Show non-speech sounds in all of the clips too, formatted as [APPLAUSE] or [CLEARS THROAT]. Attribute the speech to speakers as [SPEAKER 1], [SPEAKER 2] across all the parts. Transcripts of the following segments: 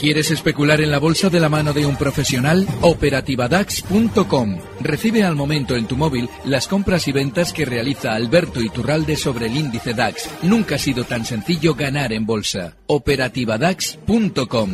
[SPEAKER 1] ¿Quieres especular en la bolsa de la mano de un profesional? Operativadax.com. Recibe al momento en tu móvil las compras y ventas que realiza Alberto Iturralde sobre el índice DAX. Nunca ha sido tan sencillo ganar en bolsa. Operativadax.com.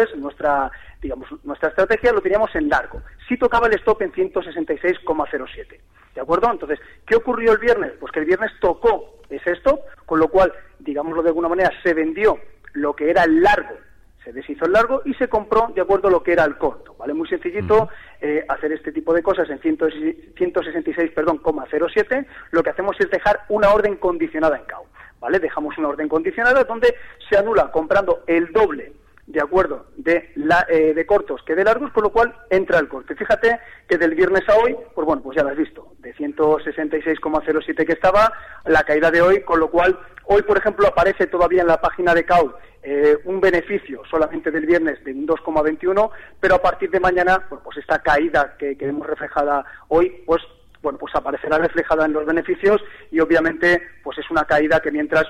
[SPEAKER 2] es nuestra digamos nuestra estrategia lo teníamos en largo. Si tocaba el stop en 166,07. ¿De acuerdo? Entonces, ¿qué ocurrió el viernes? Pues que el viernes tocó ese stop, con lo cual, digámoslo de alguna manera, se vendió lo que era el largo, se deshizo el largo y se compró de acuerdo a lo que era el corto, ¿vale? Muy sencillito eh, hacer este tipo de cosas en 166, perdón, 07, lo que hacemos es dejar una orden condicionada en CAU, ¿vale? Dejamos una orden condicionada donde se anula comprando el doble de acuerdo de, la, eh, de cortos que de largos, con lo cual entra el corte. Fíjate que del viernes a hoy, pues bueno, pues ya lo has visto, de 166,07 que estaba, la caída de hoy, con lo cual hoy, por ejemplo, aparece todavía en la página de CAU eh, un beneficio solamente del viernes de un 2,21, pero a partir de mañana, pues esta caída que, que vemos reflejada hoy, pues bueno, pues aparecerá reflejada en los beneficios y obviamente pues es una caída que mientras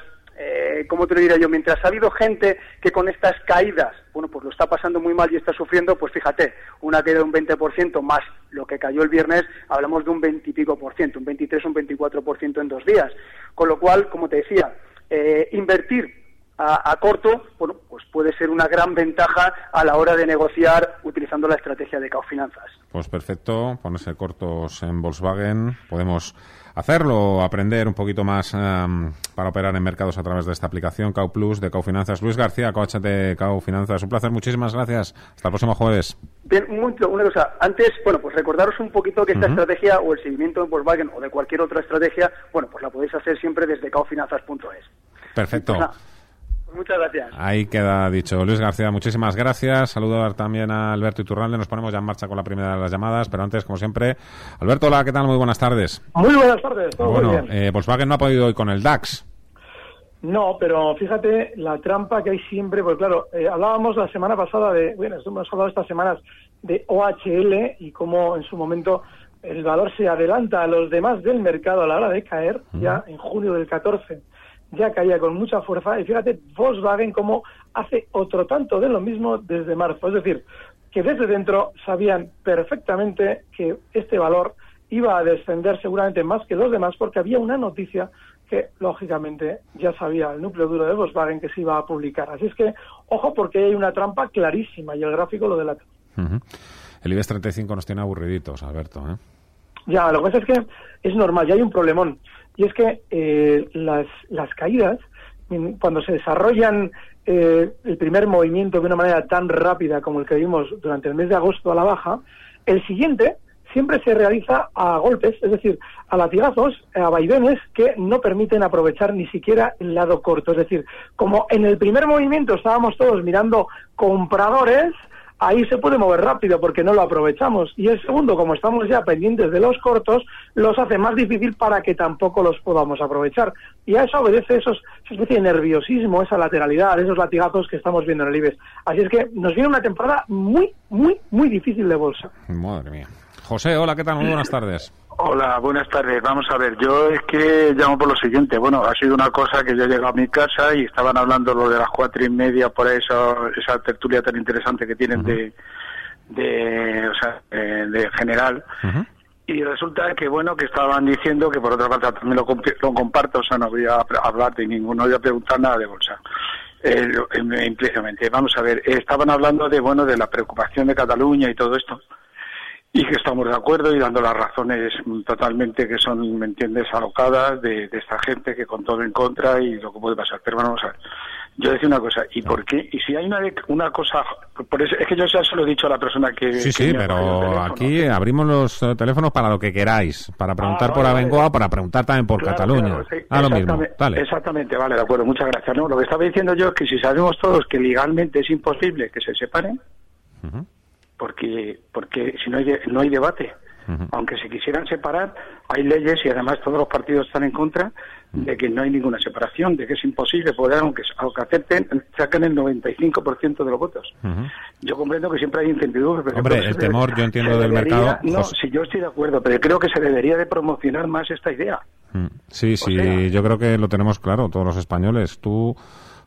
[SPEAKER 2] eh, ¿cómo te lo diría yo? Mientras ha habido gente que con estas caídas, bueno, pues lo está pasando muy mal y está sufriendo, pues fíjate, una caída de un 20% más lo que cayó el viernes, hablamos de un 20 y pico por ciento, un 23 o un 24 por ciento en dos días. Con lo cual, como te decía, eh, invertir a, corto, bueno, pues puede ser una gran ventaja a la hora de negociar utilizando la estrategia de Finanzas.
[SPEAKER 3] Pues perfecto, ponerse cortos en Volkswagen, podemos hacerlo, aprender un poquito más em, para operar en mercados a través de esta aplicación Cau Plus de Cau Finanzas. Luis García, coach de Cau Finanzas. Un placer, muchísimas gracias. Hasta el próximo jueves.
[SPEAKER 2] Bien, mucho, una cosa. Antes, bueno, pues recordaros un poquito que esta estrategia o el seguimiento de Volkswagen o de cualquier otra estrategia, bueno, pues la podéis hacer siempre desde caufinanzas.es.
[SPEAKER 3] Perfecto.
[SPEAKER 2] Muchas gracias.
[SPEAKER 3] Ahí queda dicho. Luis García, muchísimas gracias. Saludar también a Alberto Iturralde. Nos ponemos ya en marcha con la primera de las llamadas, pero antes, como siempre, Alberto, hola, ¿qué tal? Muy buenas tardes.
[SPEAKER 4] Muy buenas tardes.
[SPEAKER 3] bueno, eh, Volkswagen no ha podido hoy con el DAX.
[SPEAKER 4] No, pero fíjate la trampa que hay siempre, pues claro, eh, hablábamos la semana pasada de, bueno, hemos hablado estas semanas de OHL y cómo en su momento el valor se adelanta a los demás del mercado a la hora de caer, ya en junio del 14 ya caía con mucha fuerza y fíjate Volkswagen como hace otro tanto de lo mismo desde marzo. Es decir, que desde dentro sabían perfectamente que este valor iba a descender seguramente más que los demás porque había una noticia que lógicamente ya sabía el núcleo duro de Volkswagen que se iba a publicar. Así es que ojo porque hay una trampa clarísima y el gráfico lo delata.
[SPEAKER 3] El IBEX 35 nos tiene aburriditos, Alberto. ¿eh?
[SPEAKER 4] Ya, lo que pasa es que es normal, ya hay un problemón. Y es que eh, las, las caídas, cuando se desarrollan eh, el primer movimiento de una manera tan rápida como el que vimos durante el mes de agosto a la baja, el siguiente siempre se realiza a golpes, es decir, a latigazos, a vaivenes que no permiten aprovechar ni siquiera el lado corto. Es decir, como en el primer movimiento estábamos todos mirando compradores, ahí se puede mover rápido porque no lo aprovechamos. Y el segundo, como estamos ya pendientes de los cortos, los hace más difícil para que tampoco los podamos aprovechar. Y a eso obedece esos, esa especie de nerviosismo, esa lateralidad, esos latigazos que estamos viendo en el IBEX. Así es que nos viene una temporada muy, muy, muy difícil de bolsa.
[SPEAKER 3] Madre mía. José, hola, ¿qué tal? Muy buenas tardes.
[SPEAKER 5] Hola, buenas tardes. Vamos a ver, yo es que llamo por lo siguiente. Bueno, ha sido una cosa que yo he llegado a mi casa y estaban hablando lo de las cuatro y media por eso, esa tertulia tan interesante que tienen de, de, o sea, de general. Y resulta que, bueno, que estaban diciendo que por otra parte también lo, lo comparto, o sea, no voy a hablar de ninguno, no voy a preguntar nada de bolsa. Eh, implícitamente. Vamos a ver, estaban hablando de, bueno, de la preocupación de Cataluña y todo esto y que estamos de acuerdo y dando las razones totalmente que son, ¿me entiendes?, alocadas de, esta gente que con todo en contra y lo que puede pasar. Pero bueno, vamos a ver. Yo decía una cosa, ¿y por qué? Y si hay una, una cosa, por eso, es que yo ya se lo he dicho a la persona que...
[SPEAKER 3] Sí, sí, pero aquí abrimos los teléfonos para lo que queráis, para preguntar ah, por Abengoa, para preguntar también por Cataluña. ah, lo mismo,
[SPEAKER 5] Exactamente, vale, de acuerdo, muchas gracias. No, lo que estaba diciendo yo es que si sabemos todos que legalmente es imposible que se separen, porque porque si no hay no hay debate. Aunque se quisieran separar hay leyes y además todos los partidos están en contra de que no hay ninguna separación de que es imposible poder aunque aunque acepten sacan el 95% de los votos. Yo comprendo que siempre hay incertidumbre
[SPEAKER 3] pero hombre el temor yo entiendo del mercado
[SPEAKER 5] no si yo estoy de acuerdo pero creo que se debería de promocionar más esta idea.
[SPEAKER 3] Sí sí yo creo que lo tenemos claro todos los españoles. Tú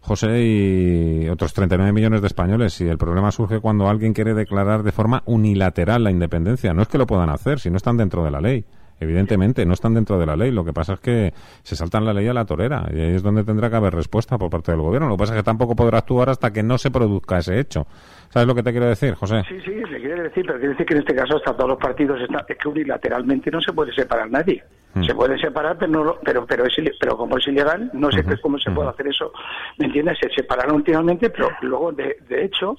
[SPEAKER 3] José, y otros 39 millones de españoles. Y el problema surge cuando alguien quiere declarar de forma unilateral la independencia. No es que lo puedan hacer, si no están dentro de la ley. Evidentemente, no están dentro de la ley. Lo que pasa es que se saltan la ley a la torera. Y ahí es donde tendrá que haber respuesta por parte del gobierno. Lo que pasa es que tampoco podrá actuar hasta que no se produzca ese hecho. ¿Sabes lo que te quiero decir, José?
[SPEAKER 5] Sí, sí, le quiere decir, pero quiere decir que en este caso hasta todos los partidos están, es que unilateralmente no se puede separar nadie.
[SPEAKER 3] Mm.
[SPEAKER 5] Se puede separar, pero no, pero pero es pero como es ilegal, no sé cómo se puede hacer eso. ¿Me entiendes? Se separaron últimamente, pero luego de, de hecho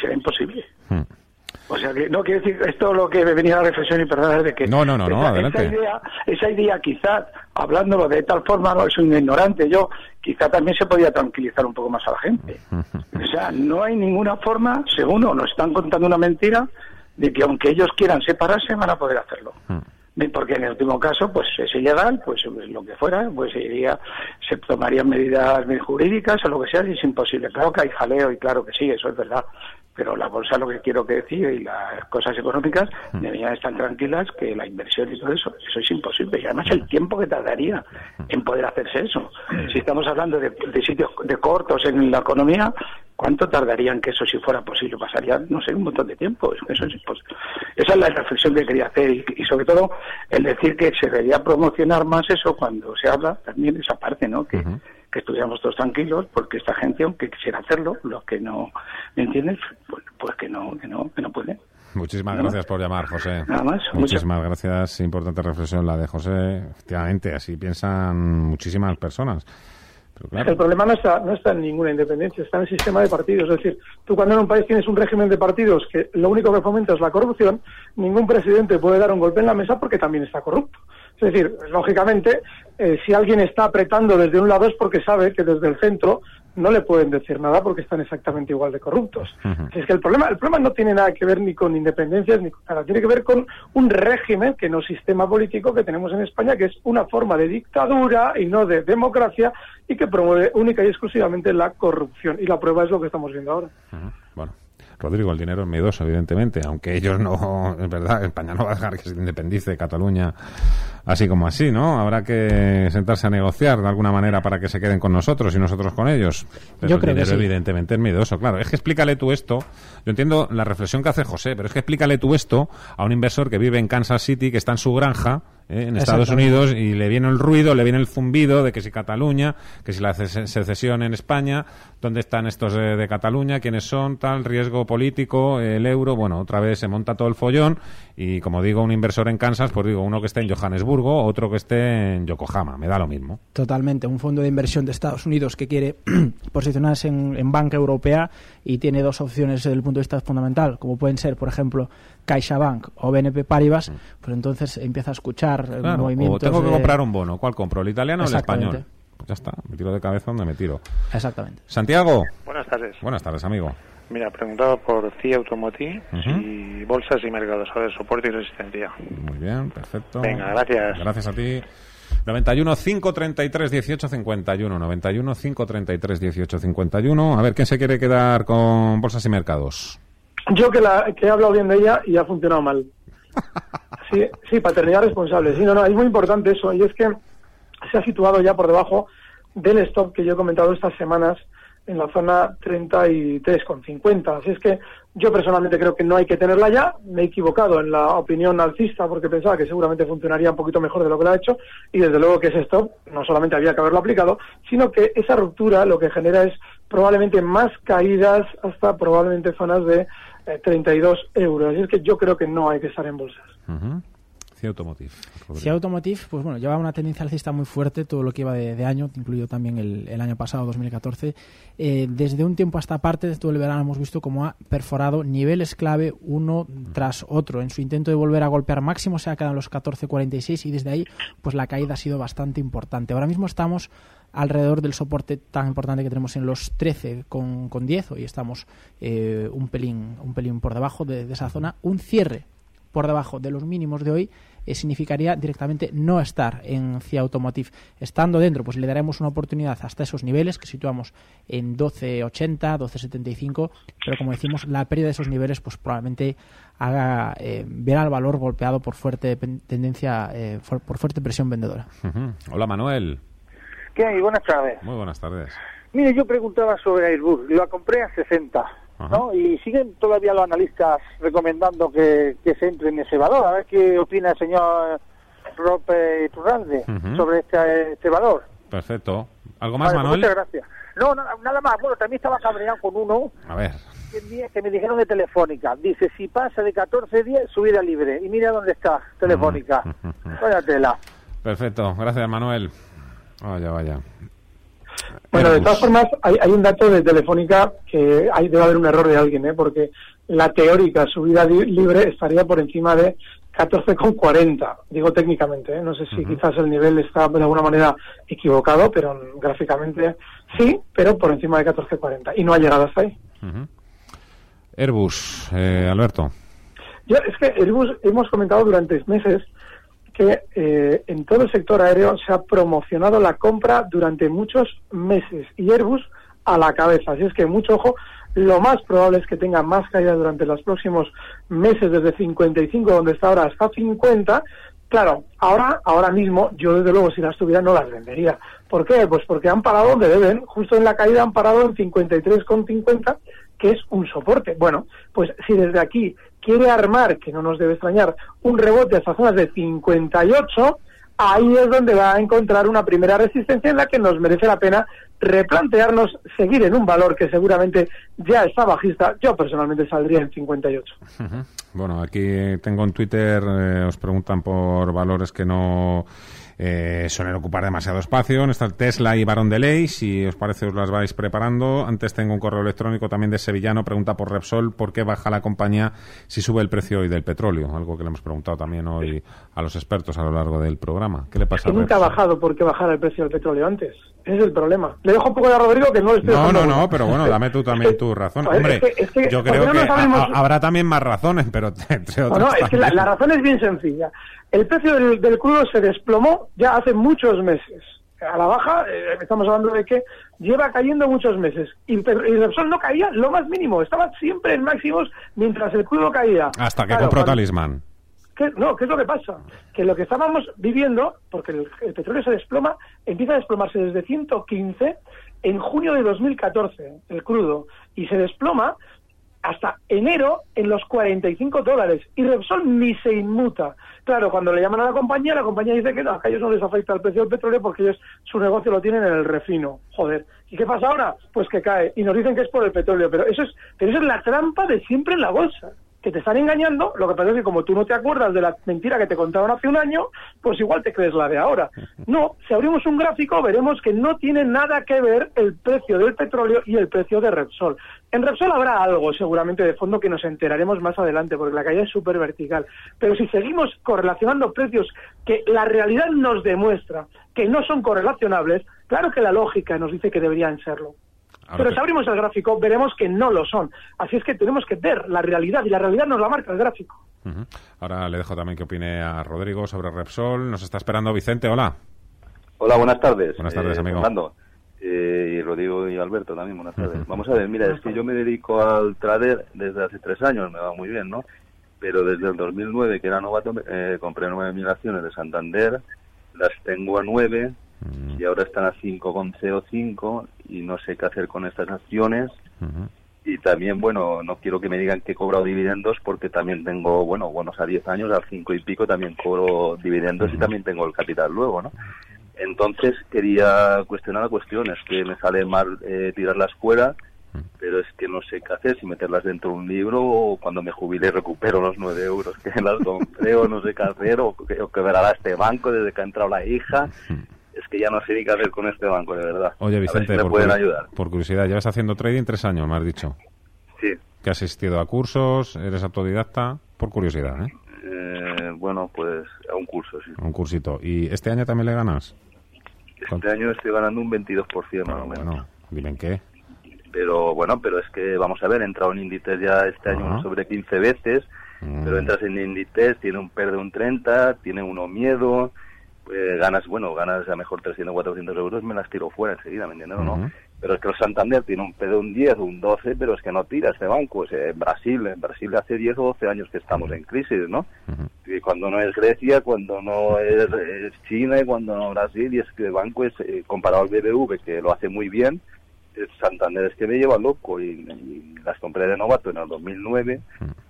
[SPEAKER 5] será imposible. O sea que no quiere decir esto lo que venía a la reflexión y perdón de que
[SPEAKER 3] No, no, no, no,
[SPEAKER 5] esa,
[SPEAKER 3] adelante.
[SPEAKER 5] esa idea, esa idea quizás hablándolo de tal forma no soy un ignorante yo quizá también se podía tranquilizar un poco más a la gente. O sea, no hay ninguna forma, según nos están contando una mentira, de que aunque ellos quieran separarse van a poder hacerlo. Porque en el último caso, pues es ilegal, pues lo que fuera, pues se iría, se tomarían medidas jurídicas o lo que sea, y es imposible. Claro que hay jaleo y claro que sí, eso es verdad. Pero la bolsa, lo que quiero que decir, y las cosas económicas deberían estar tranquilas que la inversión y todo eso, eso es imposible. Y además el tiempo que tardaría en poder hacerse eso. Si estamos hablando de, de sitios de cortos en la economía, ¿cuánto tardaría en que eso si fuera posible? Pasaría, no sé, un montón de tiempo. Eso, es impos- Esa es la reflexión que quería hacer y, y sobre todo el decir que se debería promocionar más eso cuando se habla también esa parte, ¿no? Que, que estuviéramos todos tranquilos porque esta gente, aunque quisiera hacerlo, los que no, ¿me entiendes? Pues, pues que no, que no, que no pueden.
[SPEAKER 3] Muchísimas gracias por llamar, José.
[SPEAKER 5] Nada más,
[SPEAKER 3] Muchísimas gracias. Importante reflexión la de José. Efectivamente, así piensan muchísimas personas. Pero claro,
[SPEAKER 4] El problema no está, no está en ninguna independencia, está en el sistema de partidos. Es decir, tú cuando en un país tienes un régimen de partidos que lo único que fomenta es la corrupción, ningún presidente puede dar un golpe en la mesa porque también está corrupto. Es decir, lógicamente, eh, si alguien está apretando desde un lado es porque sabe que desde el centro no le pueden decir nada porque están exactamente igual de corruptos. Es que el problema, el problema no tiene nada que ver ni con independencias ni con nada, tiene que ver con un régimen que no sistema político que tenemos en España, que es una forma de dictadura y no de democracia y que promueve única y exclusivamente la corrupción. Y la prueba es lo que estamos viendo ahora.
[SPEAKER 3] Bueno, Rodrigo, el dinero es miedoso, evidentemente, aunque ellos no, [LAUGHS] es verdad, España no va a dejar que se independice de Cataluña así como así, ¿no? Habrá que sentarse a negociar de alguna manera para que se queden con nosotros y nosotros con ellos. Pero
[SPEAKER 6] Yo
[SPEAKER 3] el
[SPEAKER 6] creo que
[SPEAKER 3] dinero,
[SPEAKER 6] sí.
[SPEAKER 3] evidentemente, es miedoso, claro. Es que explícale tú esto. Yo entiendo la reflexión que hace José, pero es que explícale tú esto a un inversor que vive en Kansas City, que está en su granja, ¿eh? en Estados. Unidos, y le viene el ruido, le viene el zumbido de que si Cataluña, que si la ces- secesión en España, dónde están estos de, de Cataluña, quiénes son, tal, riesgo político, el euro, bueno, otra vez se monta todo el follón, y como digo, un inversor en Kansas, pues digo, uno que esté en Johannesburgo, otro que esté en Yokohama, me da lo mismo.
[SPEAKER 6] Totalmente, un fondo de inversión de Estados Unidos que quiere [CLEARS THROAT] posicionarse en, en banca europea y tiene dos opciones desde el punto de vista fundamental, como pueden ser, por ejemplo, CaixaBank o BNP Paribas, pues entonces empieza a escuchar
[SPEAKER 3] Claro,
[SPEAKER 6] movimientos
[SPEAKER 3] o tengo que
[SPEAKER 6] de-
[SPEAKER 3] comprar un bono, ¿cuál compro? ¿El italiano o el español? Pues ya está, me tiro de cabeza donde me tiro.
[SPEAKER 6] Exactamente.
[SPEAKER 3] Santiago,
[SPEAKER 7] Buenas tardes.
[SPEAKER 3] buenas tardes, amigo.
[SPEAKER 7] Mira, preguntaba por CIA Automotive
[SPEAKER 3] Ujú.
[SPEAKER 7] y bolsas y mercados, a ver, soporte y resistencia.
[SPEAKER 3] Muy bien, perfecto.
[SPEAKER 7] Venga, gracias.
[SPEAKER 3] Gracias a ti. 91 533 18 51 91 533 18 51 A ver, ¿quién se quiere quedar con bolsas y mercados?
[SPEAKER 4] Yo que, la, que he hablado bien de ella y ha funcionado mal. [LAUGHS] Sí, sí, paternidad responsable. Sí, no, no, es muy importante eso. Y es que se ha situado ya por debajo del stop que yo he comentado estas semanas en la zona 33,50. Así es que yo personalmente creo que no hay que tenerla ya. Me he equivocado en la opinión alcista porque pensaba que seguramente funcionaría un poquito mejor de lo que lo ha hecho. Y desde luego que ese stop no solamente había que haberlo aplicado, sino que esa ruptura lo que genera es probablemente más caídas hasta probablemente zonas de eh, 32 euros. Así es que yo creo que no hay que estar en bolsas.
[SPEAKER 3] Ujú. CIA Automotive. Rodrigo.
[SPEAKER 6] Si Automotive, pues bueno, lleva una tendencia alcista muy fuerte todo lo que iba de, de año, incluido también el, el año pasado, 2014. Eh, desde un tiempo hasta parte, desde todo el verano, hemos visto cómo ha perforado niveles clave uno tras otro. En su intento de volver a golpear máximo se ha quedado en los 14.46 y desde ahí, pues la caída ha sido bastante importante. Ahora mismo estamos alrededor del soporte tan importante que tenemos en los 13 con, con 10, hoy estamos eh, un pelín un pelín por debajo de, esa zona. Un cierre por debajo de los mínimos de hoy eh, significaría directamente no estar en CIA Automotive. Estando dentro, pues le daremos una oportunidad hasta esos niveles que situamos en 12.80, 12.75, pero como decimos, la pérdida de esos niveles pues probablemente haga eh, ver al valor golpeado por fuerte tendencia, eh, por, fuerte presión vendedora.
[SPEAKER 3] Hola, Manuel.
[SPEAKER 8] ¿Qué hay? Buenas tardes.
[SPEAKER 3] Muy buenas tardes.
[SPEAKER 8] Mire, yo preguntaba sobre Airbus. Lo compré a 60, ¿no? Y siguen todavía los analistas recomendando que, que se entre en ese valor. A ver qué opina el señor Rope Turralde
[SPEAKER 3] Ujú.
[SPEAKER 8] sobre este, este valor.
[SPEAKER 3] Perfecto. ¿Algo más,
[SPEAKER 8] Vale, pues
[SPEAKER 3] Manuel?
[SPEAKER 8] Muchas gracias. No, nada, nada más. Bueno, también estaba cabreado con uno
[SPEAKER 3] A ver.
[SPEAKER 8] que me- que me dijeron de Telefónica. Dice, si pasa de 14 días, subida libre. Y mira dónde está Telefónica. Vaya tela.
[SPEAKER 3] Perfecto. Gracias, Manuel. Vaya, vaya.
[SPEAKER 4] Bueno, de todas formas, hay, hay un dato de Telefónica que hay, debe haber un error de alguien, ¿eh? porque la teórica subida li- libre estaría por encima de 14,40, digo técnicamente, ¿eh? no sé si quizás el nivel está de alguna manera equivocado, pero gráficamente sí, pero por encima de 14,40 y no ha llegado hasta ahí.
[SPEAKER 3] Airbus, eh, Alberto.
[SPEAKER 4] Yo, es que Airbus hemos comentado durante meses que eh, en todo el sector aéreo se ha promocionado la compra durante muchos meses y Airbus a la cabeza. Así es que mucho ojo, lo más probable es que tenga más caída durante los próximos meses, desde 55, donde está ahora, hasta 50. Claro, ahora, ahora mismo, yo desde luego si las tuviera no las vendería. ¿Por qué? Pues porque han parado donde deben, justo en la caída han parado en 53,50, que es un soporte. Bueno, pues si desde aquí quiere armar, que no nos debe extrañar, un rebote hasta zonas de 58, ahí es donde va a encontrar una primera resistencia en la que nos merece la pena replantearnos seguir en un valor que seguramente ya está bajista. Yo personalmente saldría en 58.
[SPEAKER 3] Ujú. Bueno, aquí tengo en Twitter, eh, os preguntan por valores que no eh, suelen ocupar demasiado espacio. Está Tesla y Barón de Ley. Si os parece, os las vais preparando. Antes tengo un correo electrónico también de Sevillano. Pregunta por Repsol por qué baja la compañía si sube el precio hoy del petróleo. Algo que le hemos preguntado también hoy a los expertos a lo largo del programa. ¿Qué le pasa
[SPEAKER 4] Que
[SPEAKER 3] a
[SPEAKER 4] nunca ha
[SPEAKER 3] Repsol?
[SPEAKER 4] bajado porque bajara el precio del petróleo antes. Ese es el problema. Le dejo un poco de a Rodrigo que no le estoy
[SPEAKER 3] No, no, no, pero bueno, dame tú también tu razón. Hombre,
[SPEAKER 4] es que- es que-
[SPEAKER 3] yo
[SPEAKER 4] ¿por
[SPEAKER 3] creo
[SPEAKER 4] no
[SPEAKER 3] que habrá también más razones, pero [LAUGHS] entre otras
[SPEAKER 4] no, es que la, razón es bien sencilla. El precio del, del crudo se desplomó ya hace muchos meses. A la baja, eh, estamos hablando de que lleva cayendo muchos meses. Y, y Repsol no caía lo más mínimo, estaba siempre en máximos mientras el crudo caía.
[SPEAKER 3] Hasta que
[SPEAKER 4] Claro,
[SPEAKER 3] compró
[SPEAKER 4] cuando-
[SPEAKER 3] Talismán.
[SPEAKER 4] ¿Qué, no, ¿qué es lo que pasa? Que lo que estábamos viviendo, porque el, el petróleo se desploma, empieza a desplomarse desde 115 en junio de 2014, el crudo, y se desploma hasta enero en los 45 dólares. Y Repsol ni se inmuta. Claro, cuando le llaman a la compañía, la compañía dice que no, que a ellos no les afecta el precio del petróleo porque ellos su negocio lo tienen en el refino. Joder. ¿Y qué pasa ahora? Pues que cae. Y nos dicen que es por el petróleo. Pero eso es, pero eso es la trampa de siempre en la bolsa. Que te están engañando, lo que pasa es que como tú no te acuerdas de la mentira que te contaron hace un año, pues igual te crees la de ahora. No, si abrimos un gráfico veremos que no tiene nada que ver el precio del petróleo y el precio de Repsol. En Repsol habrá algo seguramente de fondo que nos enteraremos más adelante, porque la caída es súper vertical. Pero si seguimos correlacionando precios que la realidad nos demuestra que no son correlacionables, claro que la lógica nos dice que deberían serlo.
[SPEAKER 3] Ahora
[SPEAKER 4] Pero
[SPEAKER 3] que-
[SPEAKER 4] si abrimos el gráfico veremos que no lo son. Así es que tenemos que ver la realidad y la realidad nos la marca el gráfico.
[SPEAKER 3] Ahora le dejo también que opine a Rodrigo sobre Repsol. Nos está esperando Vicente. Hola.
[SPEAKER 9] Hola, buenas tardes.
[SPEAKER 3] Buenas tardes,
[SPEAKER 9] Eh,
[SPEAKER 3] amigo.
[SPEAKER 9] Fernando. Eh, y Rodrigo y Alberto también, buenas tardes. Vamos a ver, mira, es que yo me dedico al trader desde hace tres años, me va muy bien, ¿no? Pero desde el 2009, que era novato, eh, compré nueve mil acciones de Santander, las tengo a nueve Y ahora están a 5,05 y no sé qué hacer con estas acciones. Y también, bueno, no quiero que me digan que he cobrado dividendos porque también tengo, bueno, buenos a 10 años, al 5 y pico también cobro dividendos y también tengo el capital luego, ¿no? Entonces quería cuestionar la cuestión, es que me sale mal eh, tirarlas fuera, pero es que no sé qué hacer, si meterlas dentro de un libro o cuando me jubile recupero los 9 euros que las compré o no sé qué hacer o que, o quebrará este banco desde que ha entrado la hija. Es que ya no sé ni qué hacer con este banco, de verdad.
[SPEAKER 3] Oye,
[SPEAKER 9] si
[SPEAKER 3] Vicente,
[SPEAKER 9] me
[SPEAKER 3] por,
[SPEAKER 9] pueden ayudar.
[SPEAKER 3] por curiosidad, llevas haciendo trading tres años, me has dicho.
[SPEAKER 9] Sí.
[SPEAKER 3] Que has asistido a cursos, eres autodidacta. Por curiosidad, ¿eh?
[SPEAKER 9] Eh, bueno, pues a un curso, sí.
[SPEAKER 3] Un cursito. ¿Y este año también le ganas?
[SPEAKER 9] Este año estoy ganando un 22% más o menos.
[SPEAKER 3] Bueno, dime en qué.
[SPEAKER 9] Pero bueno, pero es que vamos a ver, he entrado en índices ya este año
[SPEAKER 3] Ajá.
[SPEAKER 9] sobre 15 veces,
[SPEAKER 3] Mm.
[SPEAKER 9] pero entras en índices, tiene un PER de un 30, tiene uno miedo, pues ganas, bueno, ganas a mejor 300, 400 euros, me las tiro fuera enseguida, ¿me entiendes? o
[SPEAKER 3] Ujú.
[SPEAKER 9] ¿no? Pero es que el Santander tiene un P de un 10 o un 12, pero es que no tira este banco. Es, eh, Brasil, en Brasil hace 10 o 12 años que estamos en crisis, ¿no? Y cuando no es Grecia, cuando no es, es China y cuando no Brasil, y es que el banco es, eh, comparado al BBV, que lo hace muy bien, el Santander es que me lleva loco y, y las compré de novato en el 2009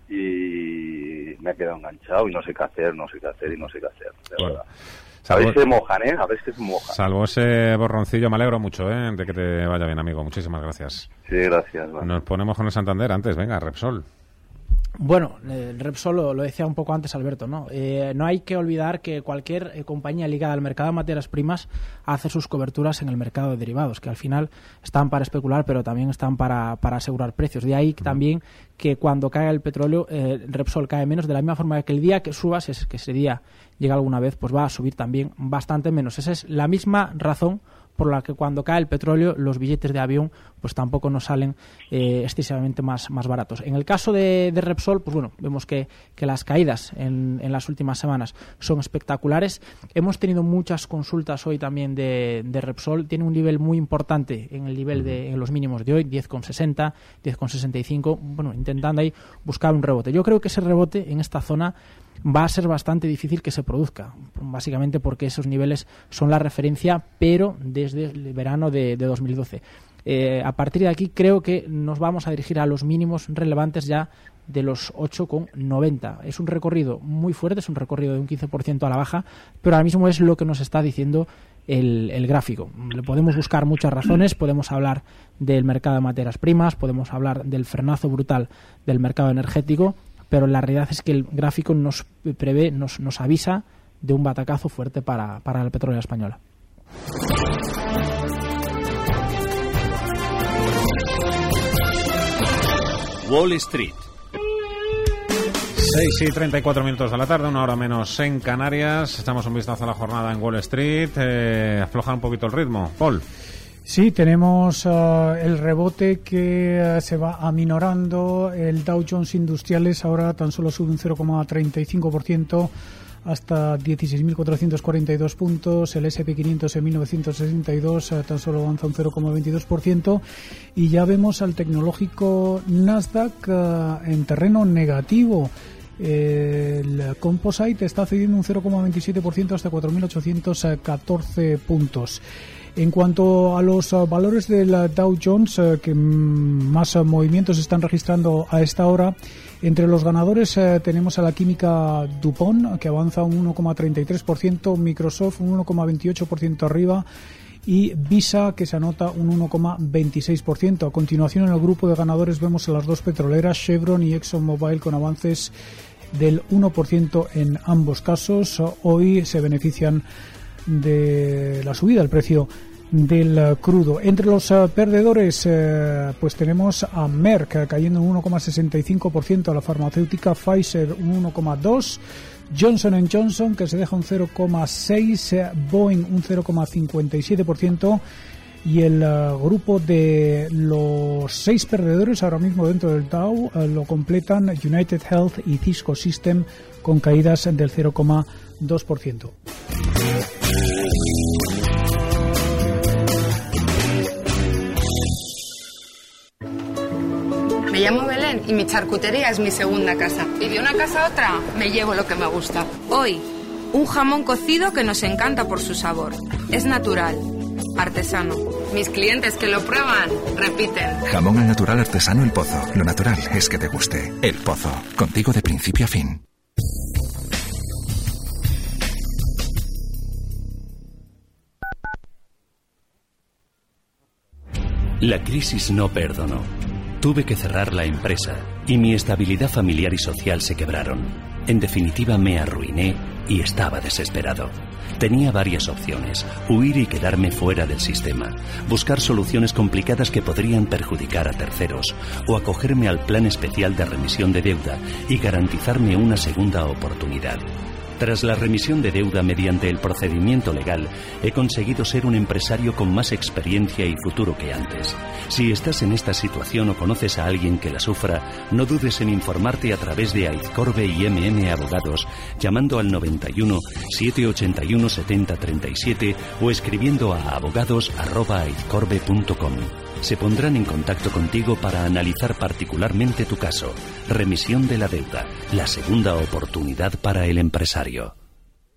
[SPEAKER 9] y me ha quedado enganchado y no sé qué hacer, no sé qué hacer y no sé qué hacer, de
[SPEAKER 3] Bueno,
[SPEAKER 9] verdad. A veces se mojan, ¿eh? A veces mojan.
[SPEAKER 3] Salvo ese borroncillo, me alegro mucho ¿eh? de que te vaya bien, amigo. Muchísimas gracias.
[SPEAKER 9] Sí, gracias. vale.
[SPEAKER 3] Nos ponemos con el Santander antes, venga, Repsol.
[SPEAKER 6] Bueno, el Repsol lo, lo decía un poco antes Alberto, ¿no? Eh, no hay que olvidar que cualquier eh, compañía ligada al mercado de materias primas hace sus coberturas en el mercado de derivados, que al final están para especular, pero también están para, para asegurar precios. De ahí también que cuando cae el petróleo, eh, Repsol cae menos, de la misma forma que el día que suba, si es que ese día llega alguna vez, pues va a subir también bastante menos. Esa es la misma razón por la que cuando cae el petróleo los billetes de avión pues tampoco nos salen eh, excesivamente más, más baratos. En el caso de, de Repsol, pues bueno, vemos que, que las caídas en, en las últimas semanas son espectaculares. Hemos tenido muchas consultas hoy también de, de Repsol. Tiene un nivel muy importante en el nivel de en los mínimos de hoy, 10,60, 10,65, bueno, intentando ahí buscar un rebote. Yo creo que ese rebote en esta zona va a ser bastante difícil que se produzca, básicamente porque esos niveles son la referencia, pero desde el verano de, de 2012. Eh, a partir de aquí creo que nos vamos a dirigir a los mínimos relevantes ya de los 8,90. Es un recorrido muy fuerte, es un recorrido de un 15% a la baja, pero ahora mismo es lo que nos está diciendo el, el gráfico. Le podemos buscar muchas razones, [CLEARS THROAT] podemos hablar del mercado de materias primas, podemos hablar del frenazo brutal del mercado energético, pero la realidad es que el gráfico nos prevé, nos, nos avisa de un batacazo fuerte para, para la petróleo española.
[SPEAKER 10] Wall Street.
[SPEAKER 3] 6 y 34 minutos de la tarde, una hora menos en Canarias. Echamos un vistazo a la jornada en Wall Street. Eh, afloja un poquito el ritmo. Paul.
[SPEAKER 11] Sí, tenemos uh, el rebote que uh, se va aminorando. El Dow Jones Industriales ahora tan solo sube un 0,35% hasta 16.442 puntos. El SP500 en 1962 uh, tan solo avanza un 0,22%. Y ya vemos al tecnológico Nasdaq en terreno negativo. El Composite está cediendo un 0,27% hasta 4.814 puntos. En cuanto a los uh, valores del uh, Dow Jones, uh, que mm, más movimientos están registrando a esta hora, entre los ganadores tenemos a la química DuPont, que avanza un 1,33%, Microsoft un 1,28% arriba y Visa, que se anota un 1,26%. A continuación, en el grupo de ganadores vemos a las dos petroleras, Chevron y ExxonMobil, con avances del 1% en ambos casos. Hoy se benefician de la subida del precio del uh, crudo. Entre los uh, perdedores, uh, pues tenemos a Merck cayendo un 1,65%, a la farmacéutica Pfizer un 1,2%, Johnson Johnson que se deja un 0,6%, Boeing un 0,57% y el grupo de los seis perdedores ahora mismo dentro del Dow lo completan United Health y Cisco System con caídas del 0,2%.
[SPEAKER 12] Me llamo Belén y mi charcutería es mi segunda casa. Y de una casa a otra me llevo lo que me gusta. Hoy, un jamón cocido que nos encanta por su sabor. Es natural, artesano. Mis clientes que lo prueban repiten.
[SPEAKER 13] Jamón al natural artesano El Pozo. Lo natural es que te guste. El Pozo. Contigo de principio a fin.
[SPEAKER 10] La crisis no perdonó. Tuve que cerrar la empresa y mi estabilidad familiar y social se quebraron. En definitiva me arruiné y estaba desesperado. Tenía varias opciones, huir y quedarme fuera del sistema, buscar soluciones complicadas que podrían perjudicar a terceros, o acogerme al plan especial de remisión de deuda y garantizarme una segunda oportunidad. Tras la remisión de deuda mediante el procedimiento legal, he conseguido ser un empresario con más experiencia y futuro que antes. Si estás en esta situación o conoces a alguien que la sufra, no dudes en informarte a través de Aizcorbe y MM Abogados, llamando al 91 781 70 37 o escribiendo a abogados@aizcorbe.com. Se pondrán en contacto contigo para analizar particularmente tu caso. Remisión de la deuda, la segunda oportunidad para el empresario.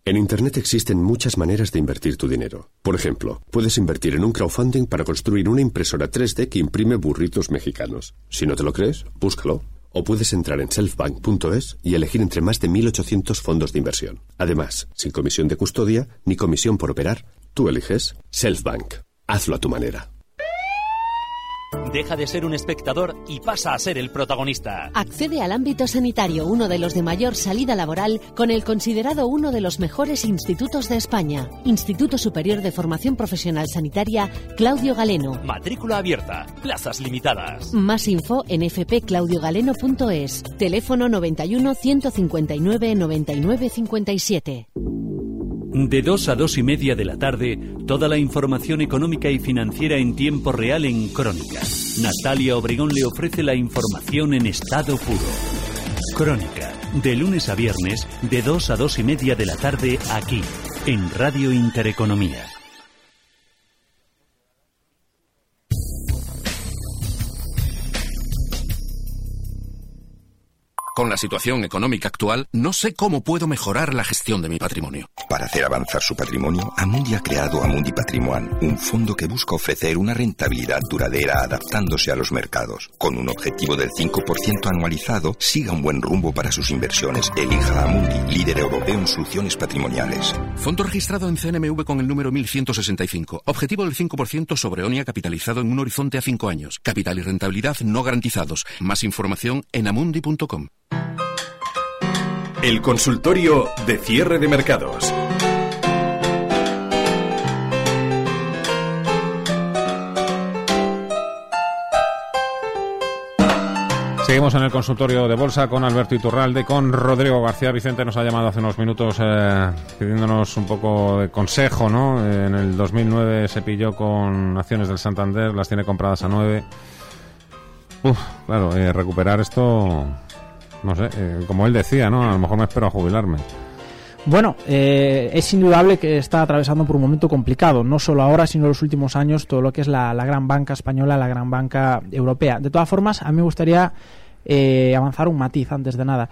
[SPEAKER 14] En Internet existen muchas maneras de invertir tu dinero. Por ejemplo, puedes invertir en un crowdfunding para construir una impresora 3D que imprime burritos mexicanos. Si no te lo crees, búscalo. O puedes entrar en selfbank.es y elegir entre más de 1.800 fondos de inversión. Además, sin comisión de custodia ni comisión por operar, tú eliges Selfbank. Hazlo a tu manera.
[SPEAKER 15] Deja de ser un espectador y pasa a ser el protagonista.
[SPEAKER 16] Accede al ámbito sanitario, uno de los de mayor salida laboral, con el considerado uno de los mejores institutos de España. Instituto Superior de Formación Profesional Sanitaria, Claudio Galeno.
[SPEAKER 15] Matrícula abierta, plazas limitadas.
[SPEAKER 16] Más info en fpclaudiogaleno.es. Teléfono 91 159 99 57.
[SPEAKER 10] De 2 a 2 y media de la tarde, toda la información económica y financiera en tiempo real en Crónica. Natalia Obregón le ofrece la información en estado puro. Crónica, de lunes a viernes, de 2 a 2 y media de la tarde, aquí, en Radio Intereconomía.
[SPEAKER 17] Con la situación económica actual, no sé cómo puedo mejorar la gestión de mi patrimonio.
[SPEAKER 18] Para hacer avanzar su patrimonio, Amundi ha creado Amundi Patrimoine, un fondo que busca ofrecer una rentabilidad duradera adaptándose a los mercados. Con un objetivo del 5% anualizado, siga un buen rumbo para sus inversiones. Elija Amundi, líder europeo en soluciones patrimoniales.
[SPEAKER 17] Fondo registrado en CNMV con el número 1165. Objetivo del 5% sobre ONIA capitalizado en un horizonte a 5 años. Capital y rentabilidad no garantizados. Más información en amundi.com.
[SPEAKER 19] El consultorio de cierre de mercados.
[SPEAKER 3] Seguimos en el consultorio de bolsa con Alberto Iturralde, con Rodrigo García Vicente. Nos ha llamado hace unos minutos eh, pidiéndonos un poco de consejo, ¿no? En el 2009 se pilló con acciones del Santander, las tiene compradas a 9. Uf, claro, eh, recuperar esto, no sé, eh, como él decía, ¿no? A lo mejor me espero a jubilarme.
[SPEAKER 6] Bueno, eh, es indudable que está atravesando por un momento complicado, no solo ahora, sino en los últimos años, todo lo que es la, la gran banca española, la gran banca europea. De todas formas, a mí me gustaría eh, avanzar un matiz antes de nada.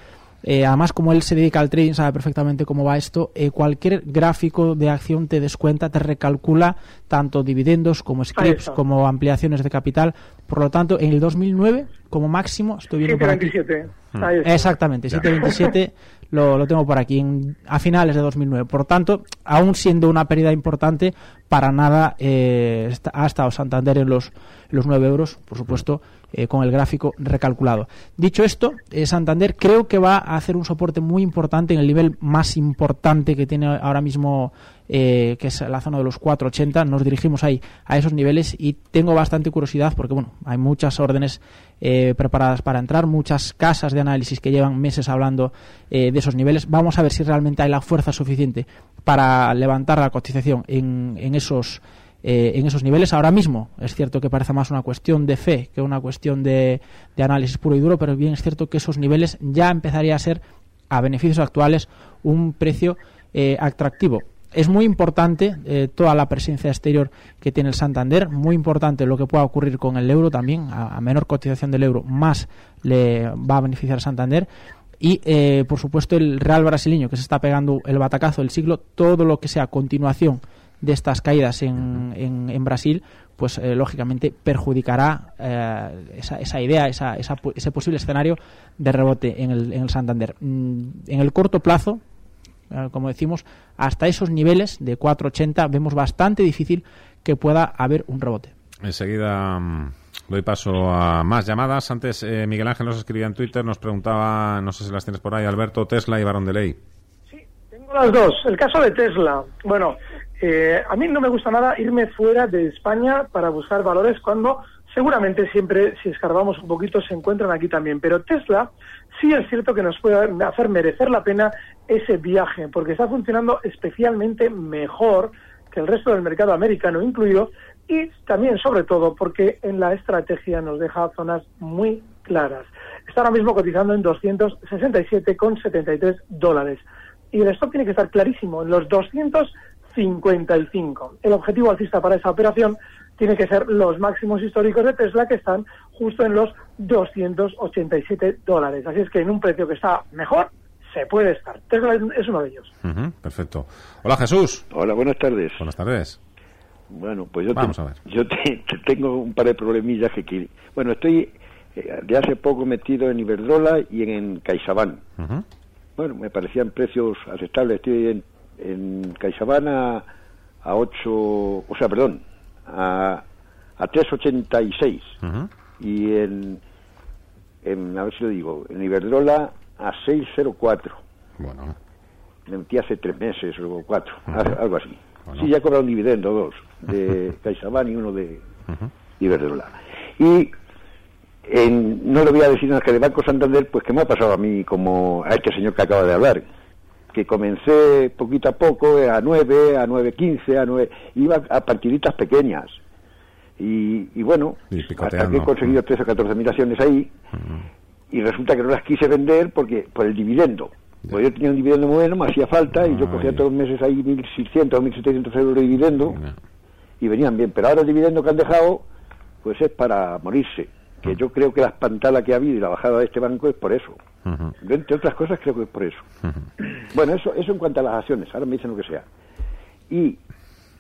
[SPEAKER 6] Eh, además, como él se dedica al trading, sabe perfectamente cómo va esto. eh, cualquier gráfico de acción te descuenta, te recalcula tanto dividendos como scripts, como ampliaciones de capital. Por lo tanto, en el 2009, como máximo, estoy viendo por aquí.
[SPEAKER 4] 727.
[SPEAKER 3] Hmm.
[SPEAKER 4] Ahí está.
[SPEAKER 6] Exactamente, 727 [LAUGHS] lo, lo tengo por aquí, en- a finales de 2009. Por tanto, aún siendo una pérdida importante, para nada eh, está- ha estado Santander en los, en los 9 euros, por supuesto, eh, con el gráfico recalculado. Dicho esto, eh, Santander creo que va a hacer un soporte muy importante en el nivel más importante que tiene ahora mismo, eh, que es la zona de los 4,80. Nos dirigimos ahí a esos niveles y tengo bastante curiosidad porque, bueno, hay muchas órdenes eh, preparadas para entrar, muchas casas de análisis que llevan meses hablando eh, de esos niveles. Vamos a ver si realmente hay la fuerza suficiente para levantar la cotización en, en esos eh, en esos niveles. Ahora mismo es cierto que parece más una cuestión de fe que una cuestión de, análisis puro y duro, pero bien es cierto que esos niveles ya empezaría a ser, a beneficios actuales, un precio eh, atractivo. Es muy importante eh, toda la presencia exterior que tiene el Santander, muy importante lo que pueda ocurrir con el euro también, a, a menor cotización del euro, más le va a beneficiar Santander. Y, eh, por supuesto, el Real brasileño, que se está pegando el batacazo del siglo, todo lo que sea continuación de estas caídas en, en, en Brasil, pues eh, lógicamente perjudicará eh, esa, esa idea, esa, esa ese posible escenario de rebote en el, en el Santander. Mm, en el corto plazo, como decimos, hasta esos niveles de 4,80 vemos bastante difícil que pueda haber un rebote.
[SPEAKER 3] Enseguida mm, doy paso a más llamadas. Antes eh, Miguel Ángel nos escribía en Twitter, nos preguntaba, no sé si las tienes por ahí, Alberto, Tesla y Barón de Ley.
[SPEAKER 4] Tengo las dos. El caso de Tesla. Bueno, eh, a mí no me gusta nada irme fuera de España para buscar valores cuando seguramente siempre, si escarbamos un poquito, se encuentran aquí también. Pero Tesla sí es cierto que nos puede hacer merecer la pena ese viaje, porque está funcionando especialmente mejor que el resto del mercado americano incluido y también, sobre todo, porque en la estrategia nos deja zonas muy claras. Está ahora mismo cotizando en 267,73 dólares y el stop tiene que estar clarísimo en los 255. El objetivo alcista para esa operación tiene que ser los máximos históricos de Tesla que están justo en los 287 dólares. Así es que en un precio que está mejor, se puede estar. Tesla es uno de ellos.
[SPEAKER 3] Perfecto. Hola Jesús.
[SPEAKER 20] Hola, buenas tardes.
[SPEAKER 3] Buenas tardes.
[SPEAKER 20] Bueno, pues yo,
[SPEAKER 3] Vamos
[SPEAKER 20] te-
[SPEAKER 3] a ver.
[SPEAKER 20] yo te- te tengo un par de problemillas que quiero. Bueno, estoy eh, de hace poco metido en Iberdrola y en, en CaixaBank. Bueno, me parecían precios aceptables. Estoy en, en CaixaBank a, a 8, o sea, perdón, a, a 3,86.
[SPEAKER 3] Ujú.
[SPEAKER 20] Y en, en, a ver si lo digo, en Iberdrola a 6,04.
[SPEAKER 3] Bueno.
[SPEAKER 20] Me metí hace tres meses o cuatro, algo- algo así.
[SPEAKER 3] Bueno.
[SPEAKER 20] Sí, ya he cobrado un dividendo, dos, de CaixaBank y uno de Iberdrola. Y en- no le voy a decir nada que de Banco Santander, pues que me ha pasado a mí como a este señor que acaba de hablar, que comencé poquito a poco a 9, a 9.15, a 9, iba a partiditas pequeñas. Y, y bueno,
[SPEAKER 3] Y
[SPEAKER 20] hasta que he conseguido 13 o 14 mil acciones ahí, y resulta que no las quise vender porque por el dividendo. Pues yo tenía un dividendo muy bueno, me hacía falta, y yo cogía todos los meses ahí 1.600 o 1.700 euros de dividendo, y venían bien. Pero ahora el dividendo que han dejado, pues es para morirse. Que yo creo que la espantada que ha habido y la bajada de este banco es por eso. Yo, entre otras cosas, creo que es por eso. Bueno, eso, eso en cuanto a las acciones, ahora me dicen lo que sea. Y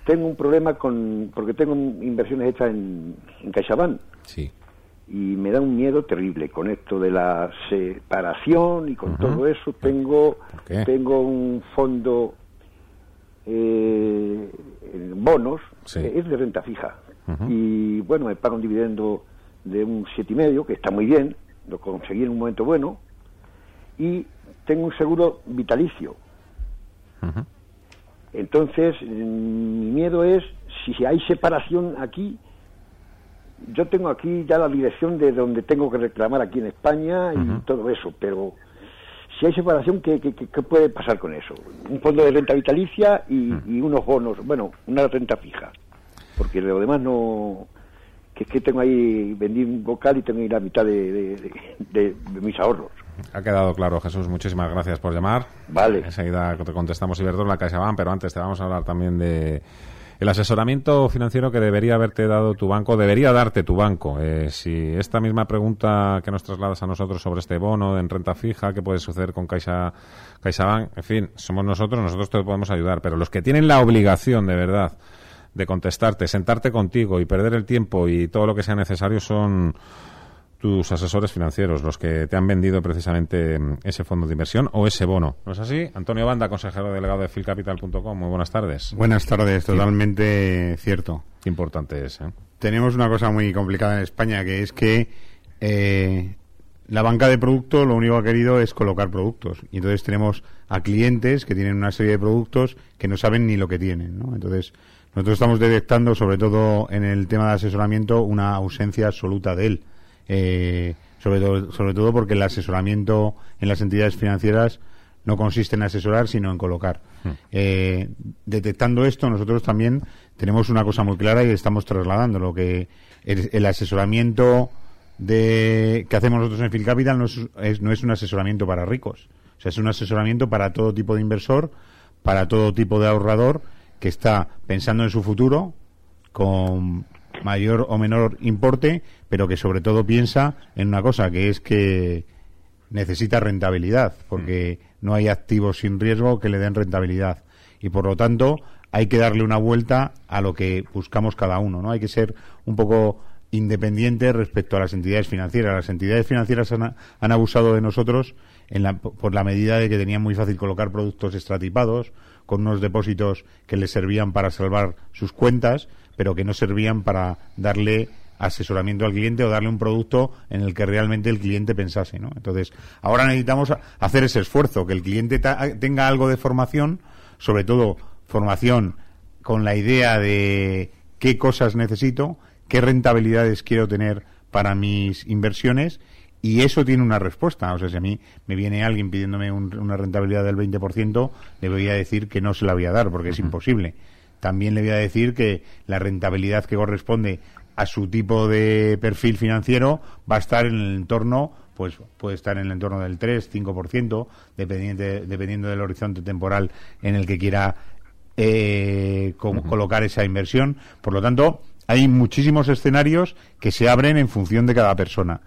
[SPEAKER 20] tengo un problema con, porque tengo inversiones hechas en, en CaixaBank.
[SPEAKER 3] Sí.
[SPEAKER 20] Y me da un miedo terrible con esto de la separación y con todo eso. Tengo, tengo un fondo eh, en bonos,
[SPEAKER 3] Sí.
[SPEAKER 20] que es de renta fija. Y bueno, me paga un dividendo de un siete y medio, que está muy bien, lo conseguí en un momento bueno. Y tengo un seguro vitalicio.
[SPEAKER 3] Ujú.
[SPEAKER 20] Entonces, mm, mi miedo es si hay separación aquí. Yo tengo aquí ya la dirección de donde tengo que reclamar aquí en España y todo eso, pero si hay separación, ¿qué, qué, qué- puede pasar con eso? Un fondo de renta vitalicia y, y unos bonos, bueno, una renta fija, porque lo demás no. Que es que tengo ahí, vendí un vocal y tengo ahí la mitad de, de- de- de- de mis ahorros.
[SPEAKER 3] Ha quedado claro, Jesús. Muchísimas gracias por llamar.
[SPEAKER 20] Vale.
[SPEAKER 3] Enseguida te contestamos Iberdrola, CaixaBank, pero antes te vamos a hablar también de el asesoramiento financiero que debería haberte dado tu banco, debería darte tu banco. Eh, si esta misma pregunta que nos trasladas a nosotros sobre este bono en renta fija, qué puede suceder con Caixa, CaixaBank, en fin, somos nosotros, nosotros te podemos ayudar, pero los que tienen la obligación de verdad de contestarte, sentarte contigo y perder el tiempo y todo lo que sea necesario son tus asesores financieros, los que te han vendido precisamente mm, ese fondo de inversión o ese bono. ¿No es así? Antonio Banda, consejero delegado de filcapital.com. Muy buenas tardes.
[SPEAKER 21] Buenas tardes, totalmente cierto.
[SPEAKER 3] Qué importante es, ¿eh?
[SPEAKER 21] Tenemos una cosa muy complicada en España, que es que eh, la banca de producto lo único que ha querido es colocar productos. Y entonces tenemos a clientes que tienen una serie de productos que no saben ni lo que tienen. ¿no? Entonces, nosotros estamos detectando, sobre todo en el tema de asesoramiento, una ausencia absoluta de él. Eh, sobre, todo, sobre todo porque el asesoramiento en las entidades financieras no consiste en asesorar, sino en colocar. Eh, detectando esto, nosotros también tenemos una cosa muy clara y estamos trasladando lo que el, el asesoramiento de que hacemos nosotros en Phil Capital no es, es- no es un asesoramiento para ricos. O sea, es un asesoramiento para todo tipo de inversor, para todo tipo de ahorrador que está pensando en su futuro con mayor o menor importe, pero que sobre todo piensa en una cosa, que es que necesita rentabilidad, porque no hay activos sin riesgo que le den rentabilidad. Y por lo tanto, hay que darle una vuelta a lo que buscamos cada uno, ¿no? Hay que ser un poco independiente respecto a las entidades financieras. Las entidades financieras han, abusado de nosotros en la- por la medida de que tenían muy fácil colocar productos estratipados, con unos depósitos que les servían para salvar sus cuentas, pero que no servían para darle asesoramiento al cliente o darle un producto en el que realmente el cliente pensase, ¿no? Entonces, ahora necesitamos hacer ese esfuerzo, que el cliente tenga algo de formación, sobre todo formación con la idea de qué cosas necesito, qué rentabilidades quiero tener para mis inversiones y eso tiene una respuesta. O sea, si a mí me viene alguien pidiéndome un- una rentabilidad del 20%, le voy a decir que no se la voy a dar porque es imposible. También le voy a decir que la rentabilidad que corresponde a su tipo de perfil financiero va a estar en el entorno, pues puede estar en el entorno del 3, 5%, dependiente, dependiendo del horizonte temporal en el que quiera eh, co- colocar esa inversión. Por lo tanto, hay muchísimos escenarios que se abren en función de cada persona.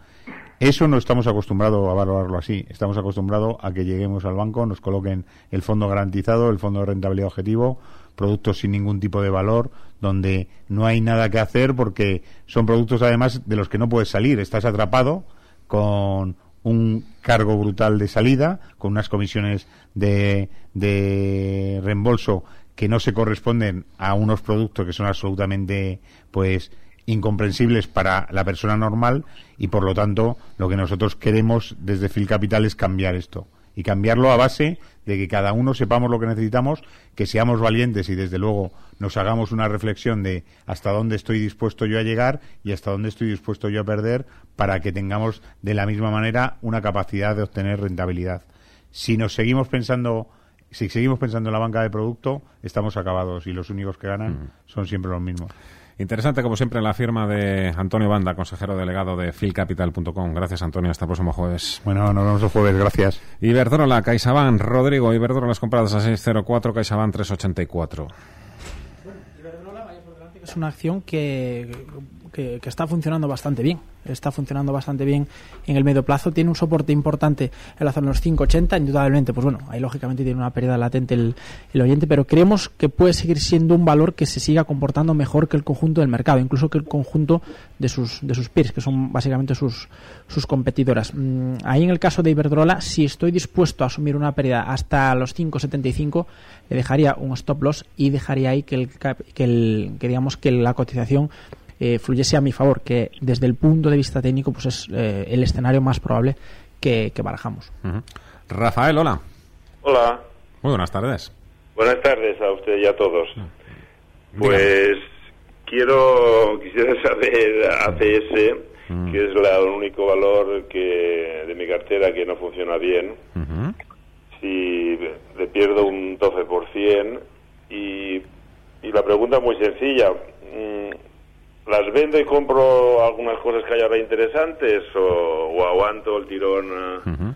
[SPEAKER 21] Eso no estamos acostumbrados a valorarlo así. Estamos acostumbrados a que lleguemos al banco, nos coloquen el fondo garantizado, el fondo de rentabilidad objetivo, productos sin ningún tipo de valor, donde no hay nada que hacer porque son productos además de los que no puedes salir. Estás atrapado con un cargo brutal de salida, con unas comisiones de, de reembolso que no se corresponden a unos productos que son absolutamente pues incomprensibles para la persona normal y por lo tanto lo que nosotros queremos desde Phil Capital es cambiar esto y cambiarlo a base de que cada uno sepamos lo que necesitamos, que seamos valientes y desde luego nos hagamos una reflexión de hasta dónde estoy dispuesto yo a llegar y hasta dónde estoy dispuesto yo a perder para que tengamos de la misma manera una capacidad de obtener rentabilidad. Si nos seguimos pensando si seguimos pensando en la banca de producto, estamos acabados y los únicos que ganan
[SPEAKER 3] Mm.
[SPEAKER 21] son siempre los mismos.
[SPEAKER 3] Interesante, como siempre, la firma de Antonio Banda, consejero delegado de philcapital.com. Gracias, Antonio. Hasta el próximo jueves.
[SPEAKER 21] Bueno, nos vemos el jueves. Gracias.
[SPEAKER 3] Iberdrola, CaixaBank, Rodrigo. Iberdrola, las compradas a 604, CaixaBank 384.
[SPEAKER 6] Es una acción que, que, está funcionando bastante bien. Está funcionando bastante bien en el medio plazo. Tiene un soporte importante en la zona de los 5,80. Indudablemente, pues bueno, ahí lógicamente tiene una pérdida latente el, el oyente, pero creemos que puede seguir siendo un valor que se siga comportando mejor que el conjunto del mercado, incluso que el conjunto de sus, de sus peers, que son básicamente sus, sus competidoras. Mm, ahí en el caso de Iberdrola, si estoy dispuesto a asumir una pérdida hasta los 5,75, le dejaría un stop loss y dejaría ahí que, el, que, el, que digamos que la cotización eh, fluyese a mi favor, que desde el punto de vista técnico pues es eh, el escenario más probable que, que barajamos.
[SPEAKER 3] Rafael, hola.
[SPEAKER 22] Hola,
[SPEAKER 3] Muy buenas tardes.
[SPEAKER 22] buenas tardes a usted y a todos. Pues quiero, quisiera saber ACS, que es la- el único valor que de mi cartera que no funciona bien, si le pierdo un 12% y, y la pregunta es muy sencilla. ¿Las vendo y compro algunas cosas que hay ahora interesantes o, o aguanto el tirón? eh?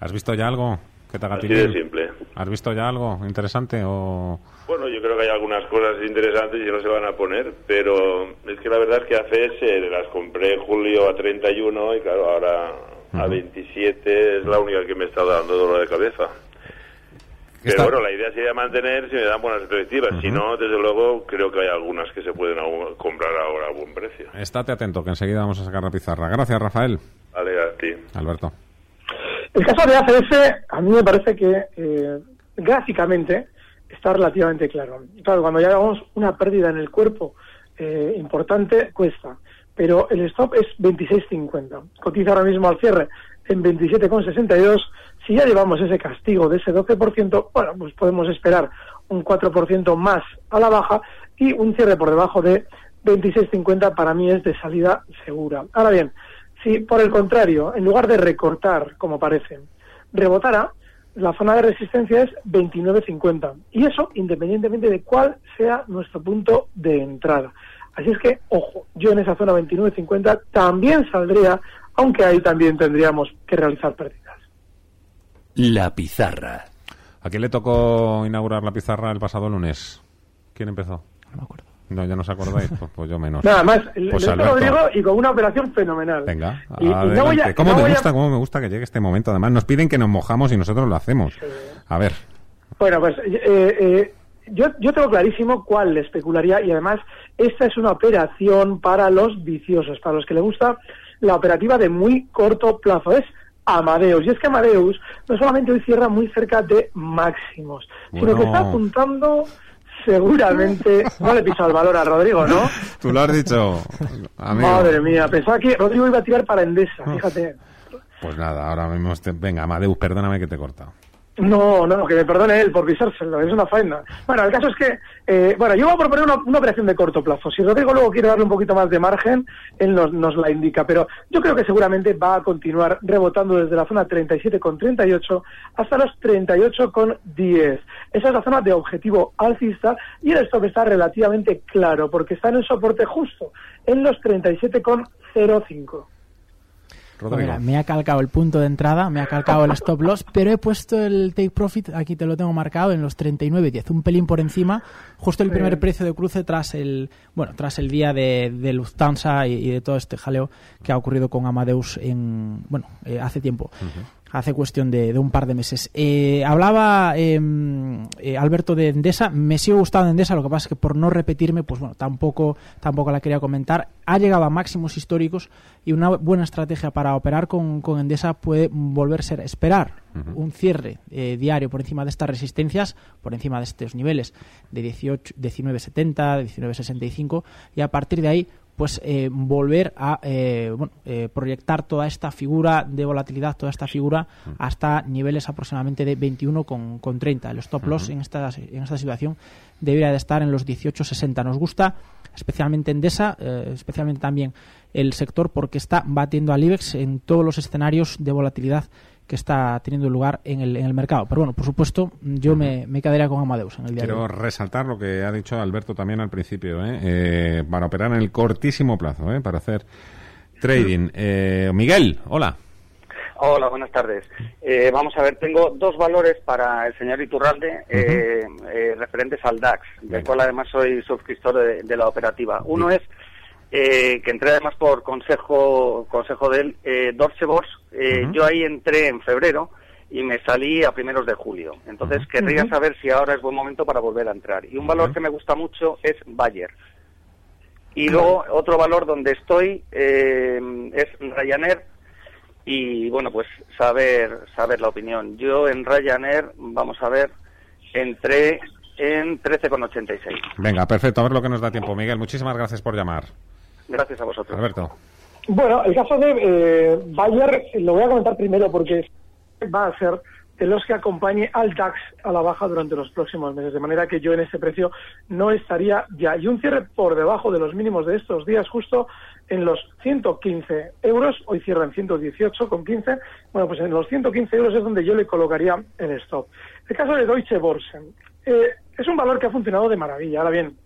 [SPEAKER 3] ¿Has visto ya algo que te haga
[SPEAKER 22] Así de simple.
[SPEAKER 3] ¿Has visto ya algo interesante o...?
[SPEAKER 22] Bueno, yo creo que hay algunas cosas interesantes y no se van a poner, pero es que la verdad es que ACS las compré en julio a 31 y claro, ahora a 27 es la única que me está dando dolor de cabeza. Pero
[SPEAKER 3] Está-
[SPEAKER 22] bueno, la idea sería mantener si me dan buenas perspectivas. Si no, desde luego, creo que hay algunas que se pueden comprar ahora a buen precio.
[SPEAKER 3] Estate atento, que enseguida vamos a sacar la pizarra. Gracias, Rafael.
[SPEAKER 22] Vale, a ti.
[SPEAKER 3] Alberto.
[SPEAKER 4] El caso de ACS, a mí me parece que eh, gráficamente está relativamente claro. Claro, cuando ya hagamos una pérdida en el cuerpo eh, importante, cuesta. Pero el stop es 26.50. Cotiza ahora mismo al cierre en 27,62. Si ya llevamos ese castigo de ese 12%, bueno, pues podemos esperar un 4% más a la baja y un cierre por debajo de 26.50 para mí es de salida segura. Ahora bien, si por el contrario, en lugar de recortar, como parece, rebotara, la zona de resistencia es 29.50. Y eso independientemente de cuál sea nuestro punto de entrada. Así es que, ojo, yo en esa zona 29.50 también saldría, aunque ahí también tendríamos que realizar pérdidas.
[SPEAKER 10] La pizarra.
[SPEAKER 3] ¿A quién le tocó inaugurar la pizarra el pasado lunes? ¿Quién empezó? No me acuerdo. No, ya no os acordáis. Pues, pues yo menos.
[SPEAKER 4] Nada más,
[SPEAKER 3] Pues
[SPEAKER 4] le. Rodrigo y con una operación fenomenal.
[SPEAKER 3] Venga,
[SPEAKER 4] Y- y no
[SPEAKER 3] adelante.
[SPEAKER 4] voy a-
[SPEAKER 3] ¿Cómo
[SPEAKER 4] no
[SPEAKER 3] me
[SPEAKER 4] voy a-
[SPEAKER 3] gusta, cómo me gusta que llegue este momento? Además, nos piden que nos mojamos y nosotros lo hacemos. A ver.
[SPEAKER 4] Bueno, pues eh, eh, yo, yo tengo clarísimo cuál le especularía y además esta es una operación para los viciosos, para los que le gusta la operativa de muy corto plazo. Es Amadeus. Y es que Amadeus no solamente hoy cierra muy cerca de máximos, sino que está apuntando seguramente... [LAUGHS] No le piso el valor a Rodrigo, ¿no?
[SPEAKER 3] Tú lo has dicho, amigo.
[SPEAKER 4] Madre mía, pensaba que Rodrigo iba a tirar para Endesa, fíjate.
[SPEAKER 3] Pues nada, ahora mismo... este- Venga, Amadeus, perdóname que te he cortado.
[SPEAKER 4] No, no, que me perdone él por pisárselo, es una faena. Bueno, el caso es que, eh, bueno, yo voy a proponer una, operación de corto plazo. Si Rodrigo luego quiere darle un poquito más de margen, él nos, nos la indica, pero yo creo que seguramente va a continuar rebotando desde la zona 37,38 hasta los 38,10. Esa es la zona de objetivo alcista y el stop está relativamente claro porque está en el soporte justo, en los 37,05.
[SPEAKER 3] Rodrigo.
[SPEAKER 6] me ha calcado el punto de entrada, me ha calcado el stop loss, pero he puesto el take profit, aquí te lo tengo marcado, en los 39.10, un pelín por encima, justo el primer precio de cruce tras el bueno tras el día de, de Lufthansa y, y de todo este jaleo que ha ocurrido con Amadeus en bueno eh, hace tiempo hace cuestión de, de un par de meses. Eh, hablaba eh, eh, Alberto de Endesa, me sigue gustando Endesa, lo que pasa es que por no repetirme, pues bueno, tampoco, tampoco la quería comentar. Ha llegado a máximos históricos y una buena estrategia para operar con, con Endesa puede volver a ser esperar un cierre eh, diario por encima de estas resistencias, por encima de estos niveles de 18, 19.70, de 19.65 y a partir de ahí pues eh, volver a eh, bueno, eh, proyectar toda esta figura de volatilidad, toda esta figura hasta niveles aproximadamente de 21 con, con 30. El stop loss en, esta, en esta situación debería de estar en los 18,60. Nos gusta especialmente Endesa, eh, especialmente también el sector porque está batiendo al IBEX en todos los escenarios de volatilidad que está teniendo lugar en el, en el mercado. Pero bueno, por supuesto, yo me, me quedaría con Amadeus en el día de
[SPEAKER 3] Quiero
[SPEAKER 6] hoy.
[SPEAKER 3] resaltar lo que ha dicho Alberto también al principio, ¿eh? Eh, para operar en el cortísimo plazo, ¿eh? para hacer trading. Eh, Miguel, hola.
[SPEAKER 23] Hola, buenas tardes. Eh, vamos a ver, tengo dos valores para el señor Iturralde eh, eh, referentes al DAX, del cual además soy suscriptor de, de la operativa. Uno es eh, que entré además por consejo consejo de él, eh, Börse. Eh, Yo ahí entré en febrero y me salí a primeros de julio. Entonces querría saber si ahora es buen momento para volver a entrar. Y un valor que me gusta mucho es Bayer. Y luego otro valor donde estoy eh, es Ryanair y bueno pues saber saber la opinión. Yo en Ryanair vamos a ver entré en 13,86.
[SPEAKER 3] Venga, perfecto, a ver lo que nos da tiempo. Miguel, muchísimas gracias por llamar.
[SPEAKER 23] Gracias a vosotros.
[SPEAKER 3] Alberto.
[SPEAKER 4] Bueno, el caso de eh, Bayer lo voy a comentar primero porque va a ser de los que acompañe al DAX a la baja durante los próximos meses, de manera que yo en ese precio no estaría ya. Y un cierre por debajo de los mínimos de estos días, justo en los 115 euros, hoy cierra en 118 con 15, bueno, pues en los 115 euros es donde yo le colocaría el stop. El caso de Deutsche Börse eh, es un valor que ha funcionado de maravilla. Ahora bien,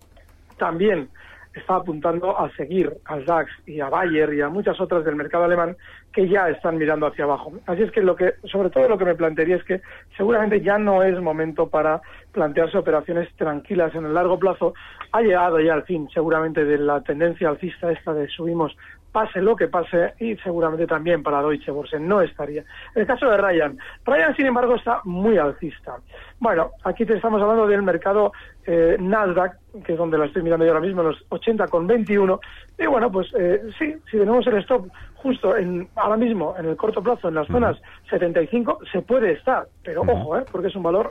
[SPEAKER 4] también está apuntando a seguir al DAX y a Bayer y a muchas otras del mercado alemán que ya están mirando hacia abajo. Así es que lo que, sobre todo lo que me plantearía es que seguramente ya no es momento para plantearse operaciones tranquilas en el largo plazo. Ha llegado ya al fin seguramente de la tendencia alcista esta de subimos pase lo que pase y seguramente también para Deutsche Börse no estaría. En el caso de Ryan, Ryan sin embargo está muy alcista. Bueno, aquí te estamos hablando del mercado eh, Nasdaq, que es donde la estoy mirando yo ahora mismo, los 80,21. Y bueno, pues eh, sí, si tenemos el stop justo en, ahora mismo, en el corto plazo, en las zonas 75, se puede estar. Pero ojo, eh, porque es un valor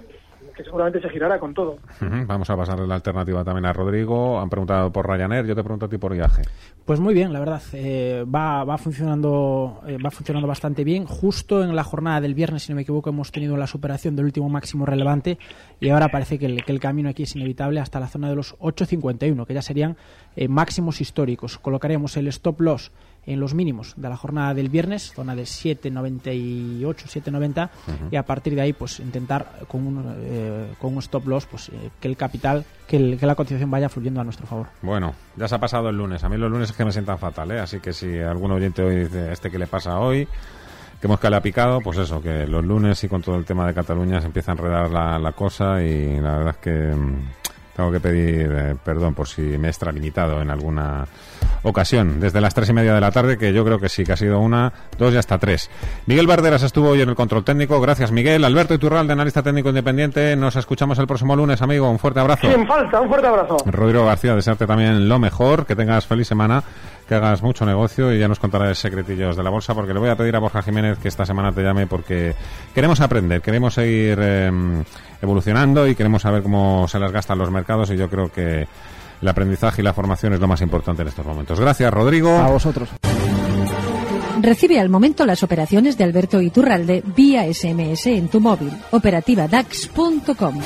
[SPEAKER 4] que seguramente se girará con todo.
[SPEAKER 3] Vamos a pasarle la alternativa también a Rodrigo. Han preguntado por Ryanair, yo te pregunto a ti por viaje.
[SPEAKER 6] Pues muy bien, la verdad, eh, va, va funcionando eh, va funcionando bastante bien. Justo en la jornada del viernes, si no me equivoco, hemos tenido la superación del último máximo relevante y ahora parece que el, que el camino aquí es inevitable hasta la zona de los 8.51, que ya serían eh, máximos históricos. Colocaremos el stop loss en los mínimos de la jornada del viernes, zona de 7.98, 7.90 y a partir de ahí pues intentar con un, eh, con un stop loss pues eh, que el capital, que, el- que la cotización vaya fluyendo a nuestro favor.
[SPEAKER 3] Bueno, ya se ha pasado el lunes. A mí los lunes es que me sientan fatal, ¿eh? Así que si algún oyente hoy dice, ¿este que le pasa hoy? Que hemos le ha picado, pues eso, que los lunes y con todo el tema de Cataluña se empieza a enredar la, la cosa y la verdad es que mm, tengo que pedir eh, perdón por si me he extralimitado en alguna ocasión. Desde las tres y media de la tarde, que yo creo que sí, que ha sido una, dos y hasta tres. Miguel Barderas estuvo hoy en el control técnico. Gracias, Miguel. Alberto Iturralde, analista técnico independiente. Nos escuchamos el próximo lunes, amigo. Un fuerte abrazo.
[SPEAKER 4] Sin falta, un fuerte abrazo.
[SPEAKER 3] Rodrigo García, desearte también lo mejor, que tengas feliz semana, que hagas mucho negocio y ya nos contarás secretillos de la bolsa, porque le voy a pedir a Borja Jiménez que esta semana te llame porque queremos aprender, queremos seguir eh, evolucionando y queremos saber cómo se las gastan los mercados y yo creo que el aprendizaje y la formación es lo más importante en estos momentos. Gracias, Rodrigo.
[SPEAKER 6] A vosotros.
[SPEAKER 24] Recibe al momento las operaciones de Alberto Iturralde vía SMS en tu móvil. Operativa DAX.com.